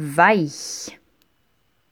weich.